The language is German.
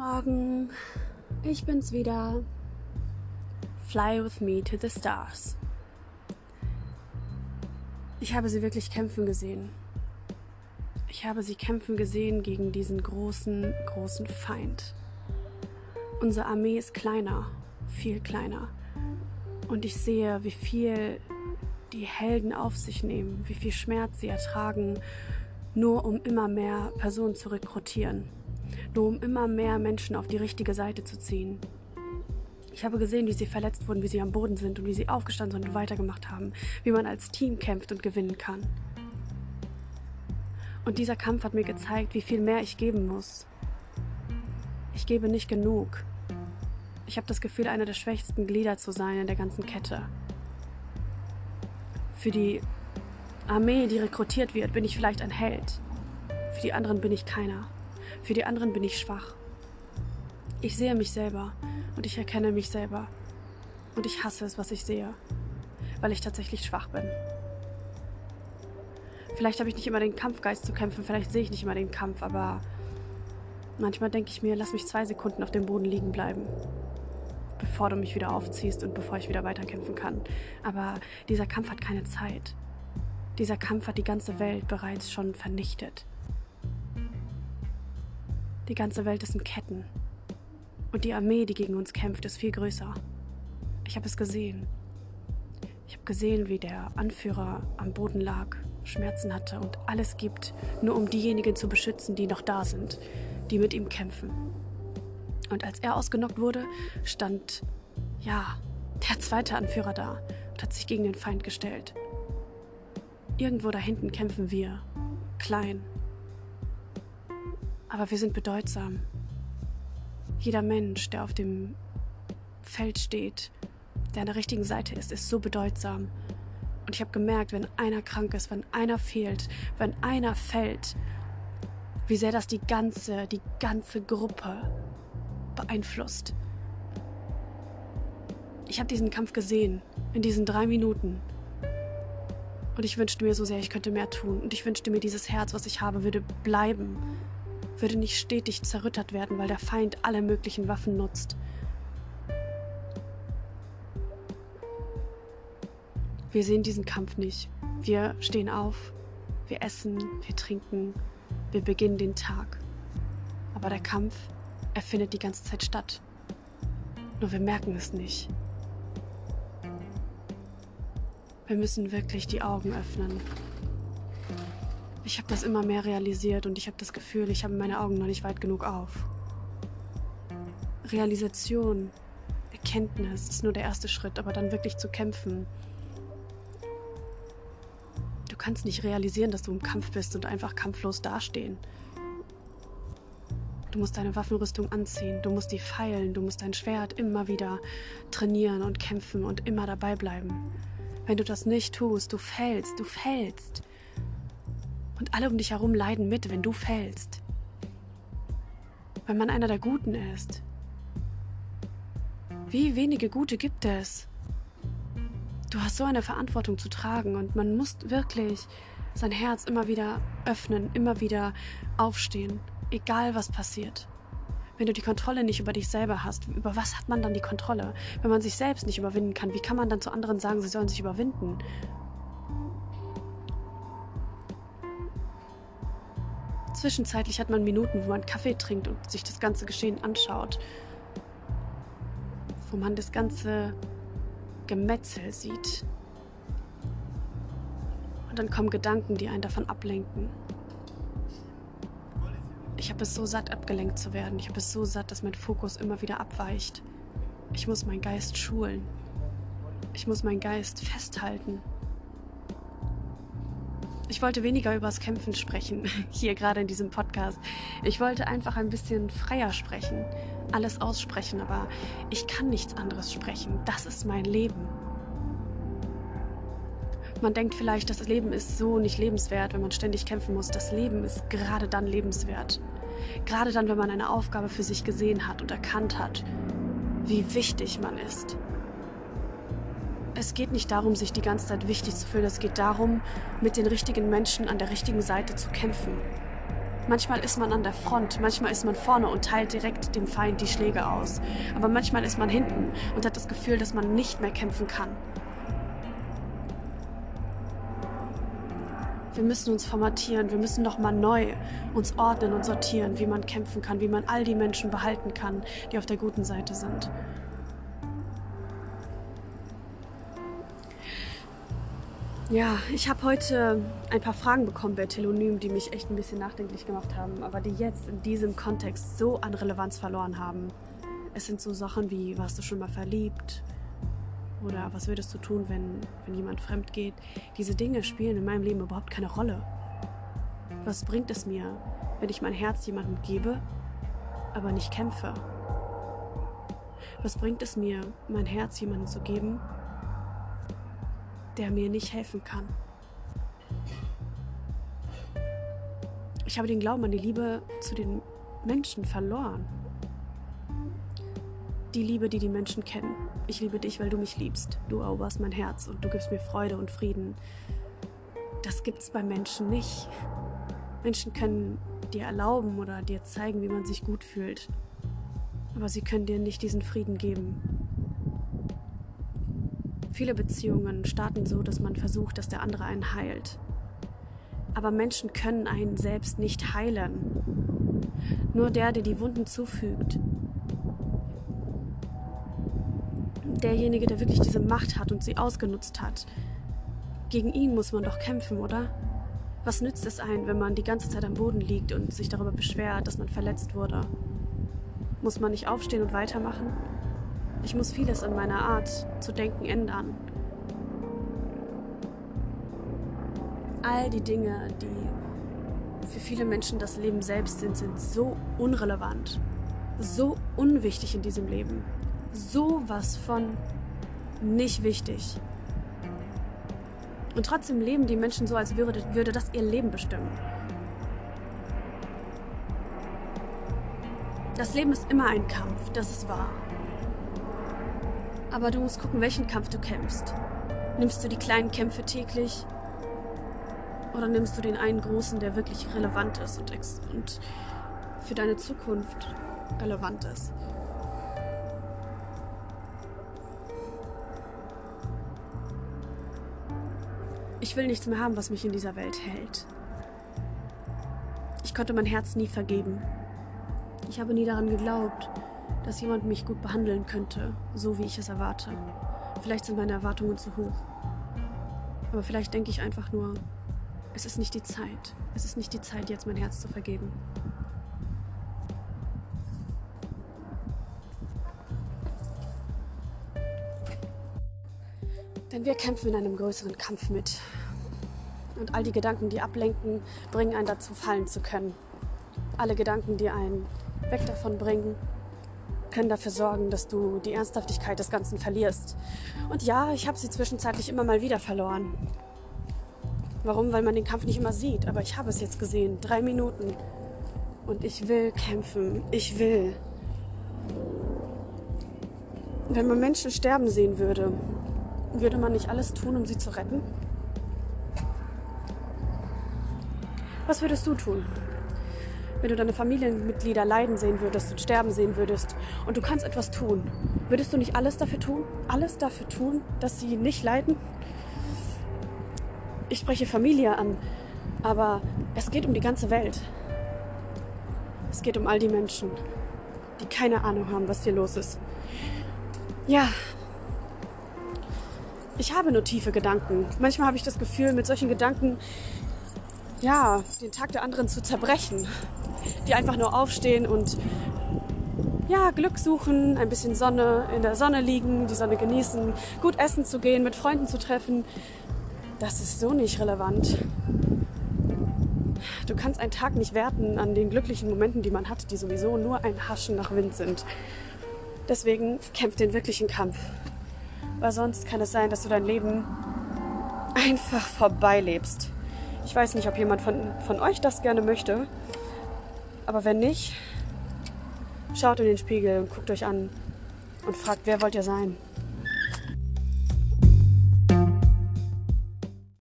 Morgen, ich bin's wieder. Fly with me to the stars. Ich habe sie wirklich kämpfen gesehen. Ich habe sie kämpfen gesehen gegen diesen großen, großen Feind. Unsere Armee ist kleiner, viel kleiner. Und ich sehe, wie viel die Helden auf sich nehmen, wie viel Schmerz sie ertragen, nur um immer mehr Personen zu rekrutieren nur um immer mehr Menschen auf die richtige Seite zu ziehen. Ich habe gesehen, wie sie verletzt wurden, wie sie am Boden sind und wie sie aufgestanden sind und weitergemacht haben, wie man als Team kämpft und gewinnen kann. Und dieser Kampf hat mir gezeigt, wie viel mehr ich geben muss. Ich gebe nicht genug. Ich habe das Gefühl, einer der schwächsten Glieder zu sein in der ganzen Kette. Für die Armee, die rekrutiert wird, bin ich vielleicht ein Held. Für die anderen bin ich keiner. Für die anderen bin ich schwach. Ich sehe mich selber und ich erkenne mich selber. Und ich hasse es, was ich sehe, weil ich tatsächlich schwach bin. Vielleicht habe ich nicht immer den Kampfgeist zu kämpfen, vielleicht sehe ich nicht immer den Kampf, aber manchmal denke ich mir, lass mich zwei Sekunden auf dem Boden liegen bleiben, bevor du mich wieder aufziehst und bevor ich wieder weiterkämpfen kann. Aber dieser Kampf hat keine Zeit. Dieser Kampf hat die ganze Welt bereits schon vernichtet. Die ganze Welt ist in Ketten. Und die Armee, die gegen uns kämpft, ist viel größer. Ich habe es gesehen. Ich habe gesehen, wie der Anführer am Boden lag, Schmerzen hatte und alles gibt, nur um diejenigen zu beschützen, die noch da sind, die mit ihm kämpfen. Und als er ausgenockt wurde, stand, ja, der zweite Anführer da und hat sich gegen den Feind gestellt. Irgendwo da hinten kämpfen wir, klein, aber wir sind bedeutsam. Jeder Mensch, der auf dem Feld steht, der an der richtigen Seite ist, ist so bedeutsam. Und ich habe gemerkt, wenn einer krank ist, wenn einer fehlt, wenn einer fällt, wie sehr das die ganze, die ganze Gruppe beeinflusst. Ich habe diesen Kampf gesehen, in diesen drei Minuten. Und ich wünschte mir so sehr, ich könnte mehr tun. Und ich wünschte mir, dieses Herz, was ich habe, würde bleiben würde nicht stetig zerrüttert werden, weil der Feind alle möglichen Waffen nutzt. Wir sehen diesen Kampf nicht. Wir stehen auf, wir essen, wir trinken, wir beginnen den Tag. Aber der Kampf, er findet die ganze Zeit statt. Nur wir merken es nicht. Wir müssen wirklich die Augen öffnen ich habe das immer mehr realisiert und ich habe das Gefühl, ich habe meine Augen noch nicht weit genug auf. Realisation, Erkenntnis ist nur der erste Schritt, aber dann wirklich zu kämpfen. Du kannst nicht realisieren, dass du im Kampf bist und einfach kampflos dastehen. Du musst deine Waffenrüstung anziehen, du musst die feilen, du musst dein Schwert immer wieder trainieren und kämpfen und immer dabei bleiben. Wenn du das nicht tust, du fällst, du fällst. Und alle um dich herum leiden mit, wenn du fällst. Wenn man einer der Guten ist. Wie wenige Gute gibt es? Du hast so eine Verantwortung zu tragen und man muss wirklich sein Herz immer wieder öffnen, immer wieder aufstehen, egal was passiert. Wenn du die Kontrolle nicht über dich selber hast, über was hat man dann die Kontrolle? Wenn man sich selbst nicht überwinden kann, wie kann man dann zu anderen sagen, sie sollen sich überwinden? Zwischenzeitlich hat man Minuten, wo man Kaffee trinkt und sich das ganze Geschehen anschaut. Wo man das ganze Gemetzel sieht. Und dann kommen Gedanken, die einen davon ablenken. Ich habe es so satt, abgelenkt zu werden. Ich habe es so satt, dass mein Fokus immer wieder abweicht. Ich muss meinen Geist schulen. Ich muss meinen Geist festhalten. Ich wollte weniger übers Kämpfen sprechen, hier gerade in diesem Podcast. Ich wollte einfach ein bisschen freier sprechen, alles aussprechen, aber ich kann nichts anderes sprechen. Das ist mein Leben. Man denkt vielleicht, das Leben ist so nicht lebenswert, wenn man ständig kämpfen muss. Das Leben ist gerade dann lebenswert. Gerade dann, wenn man eine Aufgabe für sich gesehen hat und erkannt hat, wie wichtig man ist es geht nicht darum, sich die ganze Zeit wichtig zu fühlen. Es geht darum, mit den richtigen Menschen an der richtigen Seite zu kämpfen. Manchmal ist man an der Front, manchmal ist man vorne und teilt direkt dem Feind die Schläge aus. Aber manchmal ist man hinten und hat das Gefühl, dass man nicht mehr kämpfen kann. Wir müssen uns formatieren, wir müssen nochmal neu uns ordnen und sortieren, wie man kämpfen kann, wie man all die Menschen behalten kann, die auf der guten Seite sind. Ja, ich habe heute ein paar Fragen bekommen bei Telonym, die mich echt ein bisschen nachdenklich gemacht haben, aber die jetzt in diesem Kontext so an Relevanz verloren haben. Es sind so Sachen wie, warst du schon mal verliebt? Oder was würdest du tun, wenn, wenn jemand fremd geht? Diese Dinge spielen in meinem Leben überhaupt keine Rolle. Was bringt es mir, wenn ich mein Herz jemandem gebe, aber nicht kämpfe? Was bringt es mir, mein Herz jemandem zu geben, der mir nicht helfen kann. Ich habe den Glauben an die Liebe zu den Menschen verloren. Die Liebe, die die Menschen kennen. Ich liebe dich, weil du mich liebst. Du eroberst mein Herz und du gibst mir Freude und Frieden. Das gibt es bei Menschen nicht. Menschen können dir erlauben oder dir zeigen, wie man sich gut fühlt. Aber sie können dir nicht diesen Frieden geben. Viele Beziehungen starten so, dass man versucht, dass der andere einen heilt. Aber Menschen können einen selbst nicht heilen. Nur der, der die Wunden zufügt. Derjenige, der wirklich diese Macht hat und sie ausgenutzt hat. Gegen ihn muss man doch kämpfen, oder? Was nützt es ein, wenn man die ganze Zeit am Boden liegt und sich darüber beschwert, dass man verletzt wurde? Muss man nicht aufstehen und weitermachen? Ich muss vieles in meiner Art zu denken ändern. All die Dinge, die für viele Menschen das Leben selbst sind, sind so unrelevant, so unwichtig in diesem Leben, so was von nicht wichtig. Und trotzdem leben die Menschen so, als würde, würde das ihr Leben bestimmen. Das Leben ist immer ein Kampf, das ist wahr. Aber du musst gucken, welchen Kampf du kämpfst. Nimmst du die kleinen Kämpfe täglich? Oder nimmst du den einen großen, der wirklich relevant ist und, und für deine Zukunft relevant ist? Ich will nichts mehr haben, was mich in dieser Welt hält. Ich konnte mein Herz nie vergeben. Ich habe nie daran geglaubt, dass jemand mich gut behandeln könnte, so wie ich es erwarte. Vielleicht sind meine Erwartungen zu hoch. Aber vielleicht denke ich einfach nur, es ist nicht die Zeit. Es ist nicht die Zeit, jetzt mein Herz zu vergeben. Denn wir kämpfen in einem größeren Kampf mit. Und all die Gedanken, die ablenken, bringen einen dazu, fallen zu können. Alle Gedanken, die einen weg davon bringen, können dafür sorgen, dass du die Ernsthaftigkeit des Ganzen verlierst. Und ja, ich habe sie zwischenzeitlich immer mal wieder verloren. Warum? Weil man den Kampf nicht immer sieht. Aber ich habe es jetzt gesehen. Drei Minuten. Und ich will kämpfen. Ich will. Wenn man Menschen sterben sehen würde, würde man nicht alles tun, um sie zu retten? Was würdest du tun? Wenn du deine Familienmitglieder leiden sehen würdest und sterben sehen würdest und du kannst etwas tun, würdest du nicht alles dafür tun? Alles dafür tun, dass sie nicht leiden? Ich spreche Familie an, aber es geht um die ganze Welt. Es geht um all die Menschen, die keine Ahnung haben, was hier los ist. Ja, ich habe nur tiefe Gedanken. Manchmal habe ich das Gefühl, mit solchen Gedanken, ja, den Tag der anderen zu zerbrechen die einfach nur aufstehen und ja, Glück suchen, ein bisschen Sonne, in der Sonne liegen, die Sonne genießen, gut essen zu gehen, mit Freunden zu treffen. Das ist so nicht relevant. Du kannst einen Tag nicht werten an den glücklichen Momenten, die man hat, die sowieso nur ein Haschen nach Wind sind. Deswegen kämpf den wirklichen Kampf. Weil sonst kann es sein, dass du dein Leben einfach vorbeilebst. Ich weiß nicht, ob jemand von, von euch das gerne möchte. Aber wenn nicht, schaut in den Spiegel und guckt euch an und fragt, wer wollt ihr sein?